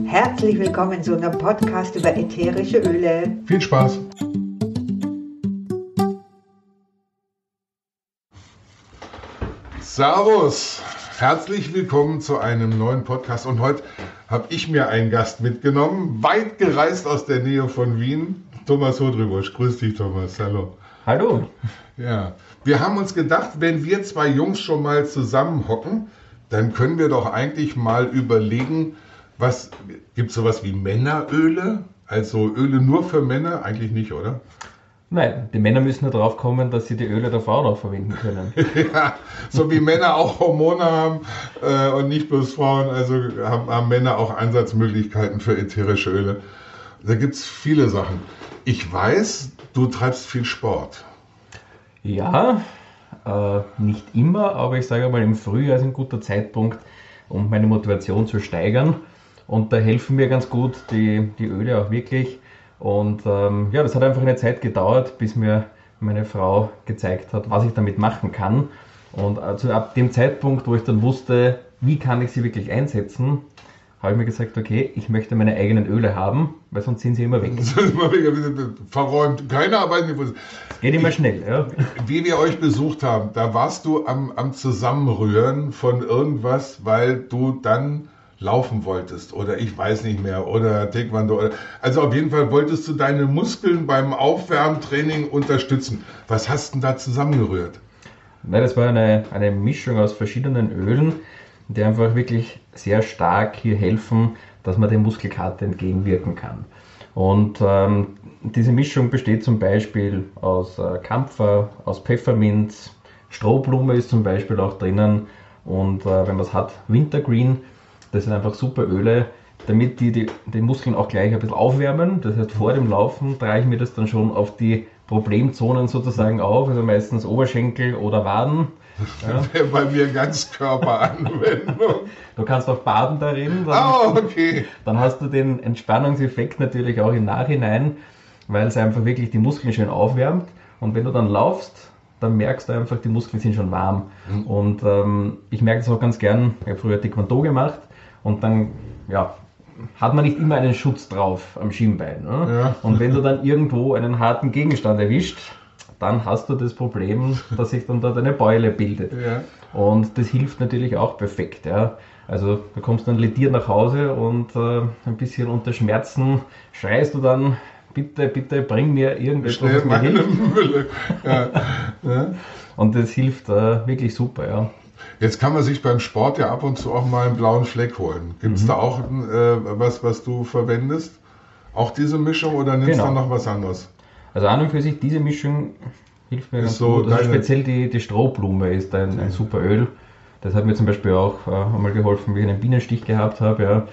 Herzlich willkommen zu einem Podcast über ätherische Öle. Viel Spaß! Servus! Herzlich willkommen zu einem neuen Podcast und heute habe ich mir einen Gast mitgenommen, weit gereist aus der Nähe von Wien, Thomas Hodribusch. Grüß dich, Thomas. Hallo. Hallo. Ja, wir haben uns gedacht, wenn wir zwei Jungs schon mal zusammenhocken, dann können wir doch eigentlich mal überlegen, was gibt es sowas wie Männeröle? Also Öle nur für Männer? Eigentlich nicht, oder? Nein, die Männer müssen nur drauf kommen, dass sie die Öle der Frauen auch verwenden können. ja, so wie Männer auch Hormone haben äh, und nicht bloß Frauen, also haben, haben Männer auch Einsatzmöglichkeiten für ätherische Öle. Da gibt es viele Sachen. Ich weiß, du treibst viel Sport. Ja, äh, nicht immer, aber ich sage mal, im Frühjahr ist ein guter Zeitpunkt, um meine Motivation zu steigern. Und da helfen mir ganz gut die, die Öle auch wirklich. Und ähm, ja, das hat einfach eine Zeit gedauert, bis mir meine Frau gezeigt hat, was ich damit machen kann. Und also ab dem Zeitpunkt, wo ich dann wusste, wie kann ich sie wirklich einsetzen, habe ich mir gesagt, okay, ich möchte meine eigenen Öle haben, weil sonst sind sie immer weg. Verräumt, keine Arbeit. Geht immer schnell, ja. Wie wir euch besucht haben, da warst du am, am Zusammenrühren von irgendwas, weil du dann laufen wolltest oder ich weiß nicht mehr oder Taekwondo. Also auf jeden Fall wolltest du deine Muskeln beim Aufwärmtraining unterstützen. Was hast du denn da zusammengerührt? Na, das war eine, eine Mischung aus verschiedenen Ölen, die einfach wirklich sehr stark hier helfen, dass man dem Muskelkater entgegenwirken kann. Und ähm, diese Mischung besteht zum Beispiel aus äh, Kampfer, aus Pfefferminz, Strohblume ist zum Beispiel auch drinnen und äh, wenn man es hat, Wintergreen. Das sind einfach super Öle, damit die, die den Muskeln auch gleich ein bisschen aufwärmen. Das heißt, vor dem Laufen trage ich mir das dann schon auf die Problemzonen sozusagen auf, also meistens Oberschenkel oder Waden. Ja. Bei mir Ganzkörperanwendung. Du kannst auch baden darin. Dann, oh, okay. Dann hast du den Entspannungseffekt natürlich auch im Nachhinein, weil es einfach wirklich die Muskeln schön aufwärmt. Und wenn du dann laufst, dann merkst du einfach, die Muskeln sind schon warm. Mhm. Und ähm, ich merke das auch ganz gern. Ich habe früher Taekwondo gemacht und dann, ja, hat man nicht immer einen Schutz drauf am Schienbein. Ne? Ja. Und wenn du dann irgendwo einen harten Gegenstand erwischt, dann hast du das Problem, dass sich dann dort eine Beule bildet. Ja. Und das hilft natürlich auch perfekt. Ja. Also du kommst dann lediert nach Hause und äh, ein bisschen unter Schmerzen schreist du dann, bitte, bitte bring mir irgendetwas, was mir hilft. Ja. Und das hilft äh, wirklich super. Ja. Jetzt kann man sich beim Sport ja ab und zu auch mal einen blauen Fleck holen. Gibt es mhm. da auch äh, was, was du verwendest? Auch diese Mischung oder nimmst du genau. noch was anderes? Also an und für sich, diese Mischung hilft mir ganz so gut. Also speziell die, die Strohblume ist ein, ein super Öl. Das hat mir zum Beispiel auch äh, einmal geholfen, wie ich einen Bienenstich gehabt habe. Ja.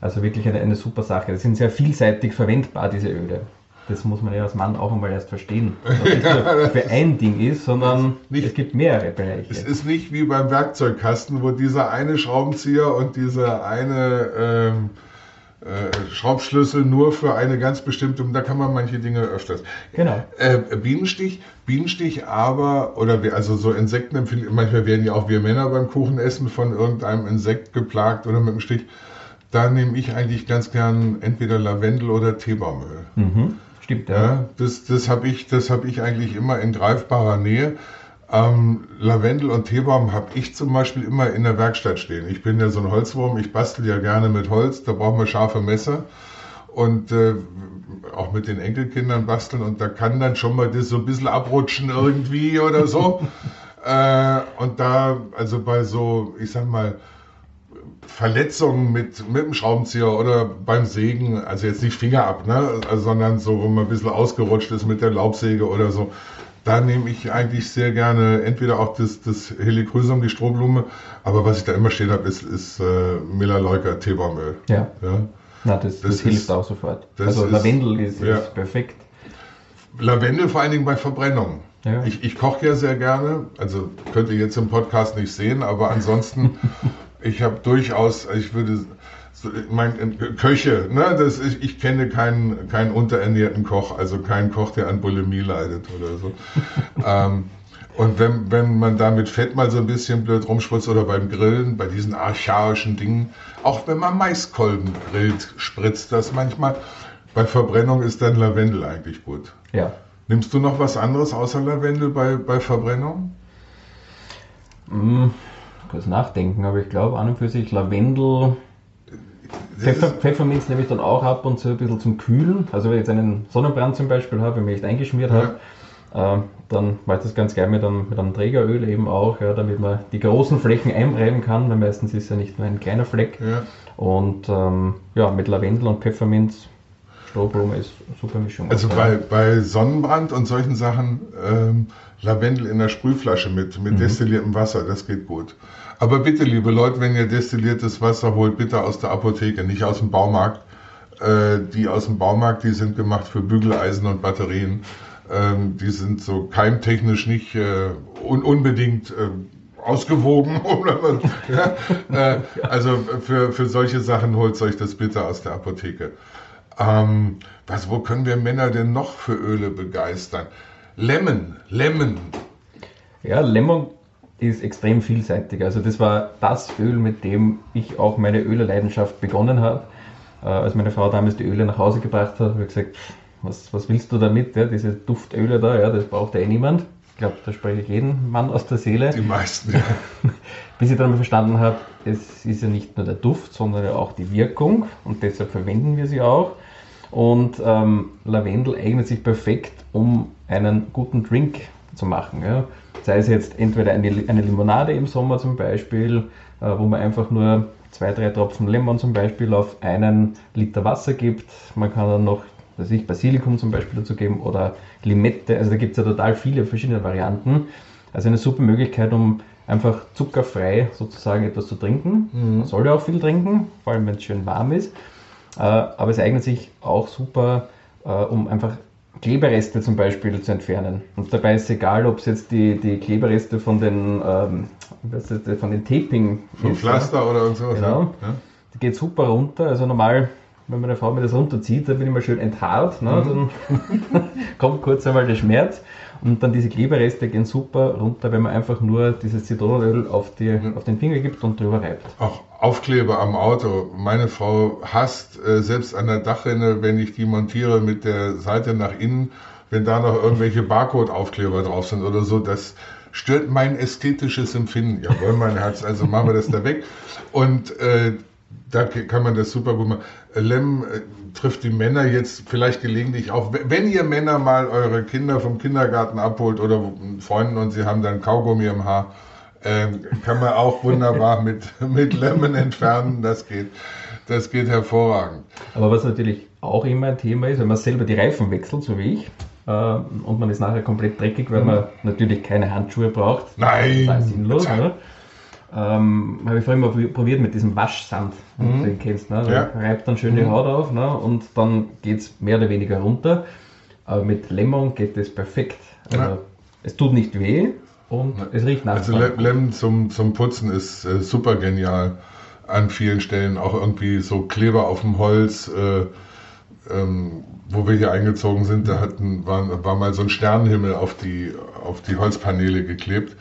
Also wirklich eine, eine super Sache. Die sind sehr vielseitig verwendbar, diese Öle. Das muss man ja als Mann auch einmal erst verstehen. Dass es nicht für ein Ding ist, sondern nicht, es gibt mehrere Bereiche. Es ist nicht wie beim Werkzeugkasten, wo dieser eine Schraubenzieher und dieser eine ähm, äh, Schraubschlüssel nur für eine ganz bestimmte, da kann man manche Dinge öfters. Genau. Äh, Bienenstich, Bienenstich aber, oder wir, also so Insekten empfinden, manchmal werden ja auch wir Männer beim Kuchenessen von irgendeinem Insekt geplagt oder mit dem Stich. Da nehme ich eigentlich ganz gern entweder Lavendel oder Teebaumöl. Mhm. Stimmt, ja. ja das das habe ich, hab ich eigentlich immer in greifbarer Nähe. Ähm, Lavendel und Teebaum habe ich zum Beispiel immer in der Werkstatt stehen. Ich bin ja so ein Holzwurm, ich bastel ja gerne mit Holz, da brauchen wir scharfe Messer und äh, auch mit den Enkelkindern basteln und da kann dann schon mal das so ein bisschen abrutschen irgendwie oder so. äh, und da, also bei so, ich sag mal, Verletzungen mit, mit dem Schraubenzieher oder beim Sägen, also jetzt nicht Finger ab, ne, also, sondern so, wo man ein bisschen ausgerutscht ist mit der Laubsäge oder so, da nehme ich eigentlich sehr gerne entweder auch das, das Helichrysum, die Strohblume, aber was ich da immer stehen habe, ist, ist äh, Melaleuca Teebaumöl. Ja. ja. Na, das, das, das hilft ist, auch sofort. Also Lavendel ist, ja. ist, perfekt. Lavendel vor allen Dingen bei Verbrennungen. Ja. Ich, ich koche ja sehr gerne, also könnt ihr jetzt im Podcast nicht sehen, aber ansonsten, ich habe durchaus, ich würde ich meine, Köche, ne, das, ich, ich kenne keinen, keinen unterernährten Koch, also keinen Koch, der an Bulimie leidet oder so. ähm, und wenn, wenn man da mit Fett mal so ein bisschen blöd rumspritzt oder beim Grillen, bei diesen archaischen Dingen, auch wenn man Maiskolben grillt, spritzt das manchmal. Bei Verbrennung ist dann Lavendel eigentlich gut. Ja. Nimmst du noch was anderes außer Lavendel bei, bei Verbrennung? Hm, kurz nachdenken, aber ich glaube an und für sich Lavendel. Pfeffer, Pfefferminz nehme ich dann auch ab und zu ein bisschen zum Kühlen. Also wenn ich jetzt einen Sonnenbrand zum Beispiel habe, wenn ich echt eingeschmiert Ja. habe, äh, dann mache ich das ganz gerne mit einem, mit einem Trägeröl eben auch, ja, damit man die großen Flächen einreiben kann, weil meistens ist ja nicht nur ein kleiner Fleck. Ja. Und ähm, ja, mit Lavendel und Pfefferminz, Strohblume ist super Mischung. Also bei, bei Sonnenbrand und solchen Sachen ähm, Lavendel in der Sprühflasche mit, mit destilliertem Wasser, das geht gut. Aber bitte, liebe Leute, wenn ihr destilliertes Wasser holt, bitte aus der Apotheke, nicht aus dem Baumarkt. Äh, die aus dem Baumarkt, die sind gemacht für Bügeleisen und Batterien. Ähm, die sind so keimtechnisch nicht äh, un unbedingt äh, ausgewogen. Ja? äh, also für, für solche Sachen holt euch das bitte aus der Apotheke. Ähm, was, wo können wir Männer denn noch für Öle begeistern? Lemon, Lemon. Ja, Lemon ist extrem vielseitig. Also das war das Öl, mit dem ich auch meine Öleleidenschaft begonnen habe. Äh, als meine Frau damals die Öle nach Hause gebracht hat, habe ich gesagt, was, was willst du damit? Ja, diese Duftöle da, ja, das braucht ja eh niemand. Ich glaube, da spreche ich jeden Mann aus der Seele. Die meisten, ja. Bis ich dann mal verstanden habe, es ist ja nicht nur der Duft, sondern ja auch die Wirkung und deshalb verwenden wir sie auch. Und ähm, Lavendel eignet sich perfekt, um einen guten Drink zu machen. Ja. Sei es jetzt entweder eine, eine Limonade im Sommer zum Beispiel, äh, wo man einfach nur zwei, drei Tropfen Lemon zum Beispiel auf einen Liter Wasser gibt. Man kann dann noch weiß ich, Basilikum zum Beispiel dazu geben oder Limette. Also da gibt es ja total viele verschiedene Varianten. Also eine super Möglichkeit, um einfach zuckerfrei sozusagen etwas zu trinken. Man soll ja auch viel trinken, vor allem wenn es schön warm ist. Äh, aber es eignet sich auch super, äh, um einfach Klebereste zum Beispiel zu entfernen. Und dabei ist egal, ob es jetzt die, die Klebereste von den, ähm, was ist das, von den Taping Vom. Pflaster oder sowas. Genau. Ja. Die geht super runter. Also normal, wenn meine Frau mir das runterzieht, dann bin ich mal schön enthaart. Ne? Dann kommt kurz einmal der Schmerz. Und dann diese Klebereste gehen super runter, wenn man einfach nur dieses Zitronenöl auf, die, auf den Finger gibt und drüber reibt. Auch Aufkleber am Auto. Meine Frau hasst äh, selbst an der Dachrinne, wenn ich die montiere mit der Seite nach innen, wenn da noch irgendwelche Barcode-Aufkleber drauf sind oder so, das stört mein ästhetisches Empfinden. Jawohl, mein Herz, also machen wir das da weg. Und äh, da kann man das super gut machen. Lem äh, trifft die Männer jetzt vielleicht gelegentlich auch. Wenn ihr Männer mal eure Kinder vom Kindergarten abholt oder Freunden und sie haben dann Kaugummi im Haar, ähm, kann man auch wunderbar mit, mit Lemon entfernen. Das geht, das geht hervorragend. Aber was natürlich auch immer ein Thema ist, wenn man selber die Reifen wechselt, so wie ich, äh, und man ist nachher komplett dreckig, weil man natürlich keine Handschuhe braucht. Nein! Total sinnlos. Ne? Ähm, habe ich vorhin mal probiert mit diesem Waschsand, du den kennst. Ne? Ja. Reibt dann schön die Haut auf ne? und dann geht es mehr oder weniger runter. Aber mit Lemon geht das perfekt. Also, Ja. Es tut nicht weh und es riecht nach. Also Le Lemon zum, zum Putzen ist äh, super genial. An vielen Stellen auch irgendwie so Kleber auf dem Holz. Äh, ähm, wo wir hier eingezogen sind, da hatten, war, war mal so ein Sternenhimmel auf die, auf die Holzpaneele geklebt.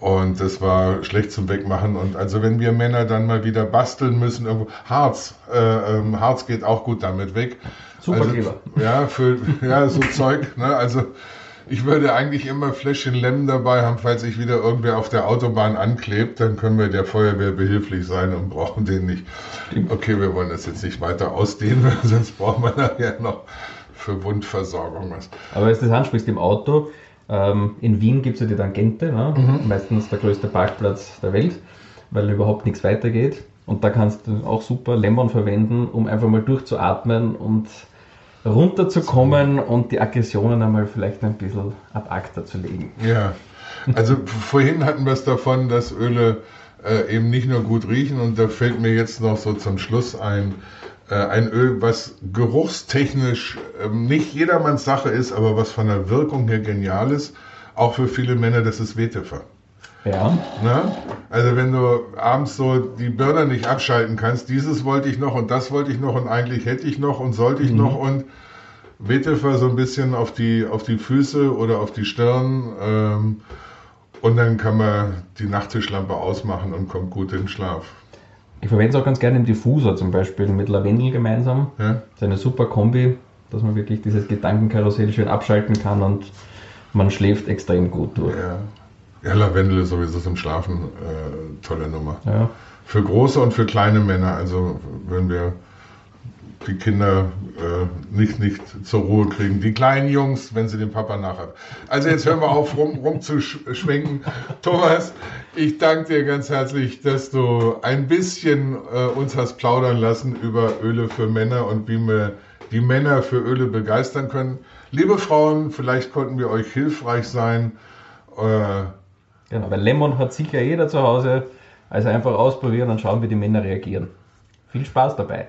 Und das war schlecht zum Wegmachen. Und also wenn wir Männer dann mal wieder basteln müssen, irgendwo, Harz, äh, ähm, Harz geht auch gut damit weg. Also, Superkleber. Ja, für, ja, so Zeug. Ne? Also ich würde eigentlich immer Fläschchen Lemm dabei haben, falls sich wieder irgendwer auf der Autobahn anklebt, dann können wir der Feuerwehr behilflich sein und brauchen den nicht. Okay, wir wollen das jetzt nicht weiter ausdehnen, sonst brauchen wir nachher noch für Wundversorgung was. Aber du das ansprichst im Auto, ähm, in Wien gibt es ja die Tangente, ne? Mhm. meistens der größte Parkplatz der Welt, weil überhaupt nichts weitergeht. Und da kannst du auch super Lemon verwenden, um einfach mal durchzuatmen und runterzukommen und die Aggressionen einmal vielleicht ein bisschen ab acta zu legen. Ja, also vorhin hatten wir es davon, dass Öle äh, eben nicht nur gut riechen und da fällt mir jetzt noch so zum Schluss ein, ein Öl, was geruchstechnisch ähm, nicht jedermanns Sache ist, aber was von der Wirkung her genial ist, auch für viele Männer, das ist Vetiver. Ja. Ne? Also wenn du abends so die Birne nicht abschalten kannst, dieses wollte ich noch und das wollte ich noch und eigentlich hätte ich noch und sollte ich Mhm. noch und Wettefer so ein bisschen auf die, auf die Füße oder auf die Stirn ähm, und dann kann man die Nachttischlampe ausmachen und kommt gut in den Schlaf. Ich verwende es auch ganz gerne im Diffusor zum Beispiel mit Lavendel gemeinsam. Ja? Das ist eine super Kombi, dass man wirklich dieses Gedankenkarussell schön abschalten kann und man schläft extrem gut durch. Ja. ja, Lavendel ist sowieso zum Schlafen äh, tolle Nummer. Ja. Für große und für kleine Männer. Also wenn wir die Kinder äh, nicht, nicht zur Ruhe kriegen. Die kleinen Jungs, wenn sie den Papa nachhaben. Also jetzt hören wir auf, rum, rumzuschwenken. Thomas, ich danke dir ganz herzlich, dass du ein bisschen äh, uns hast plaudern lassen über Öle für Männer und wie wir die Männer für Öle begeistern können. Liebe Frauen, vielleicht konnten wir euch hilfreich sein. Äh, Genau, weil Lemon hat sicher jeder zu Hause. Also einfach ausprobieren und schauen, wie die Männer reagieren. Viel Spaß dabei.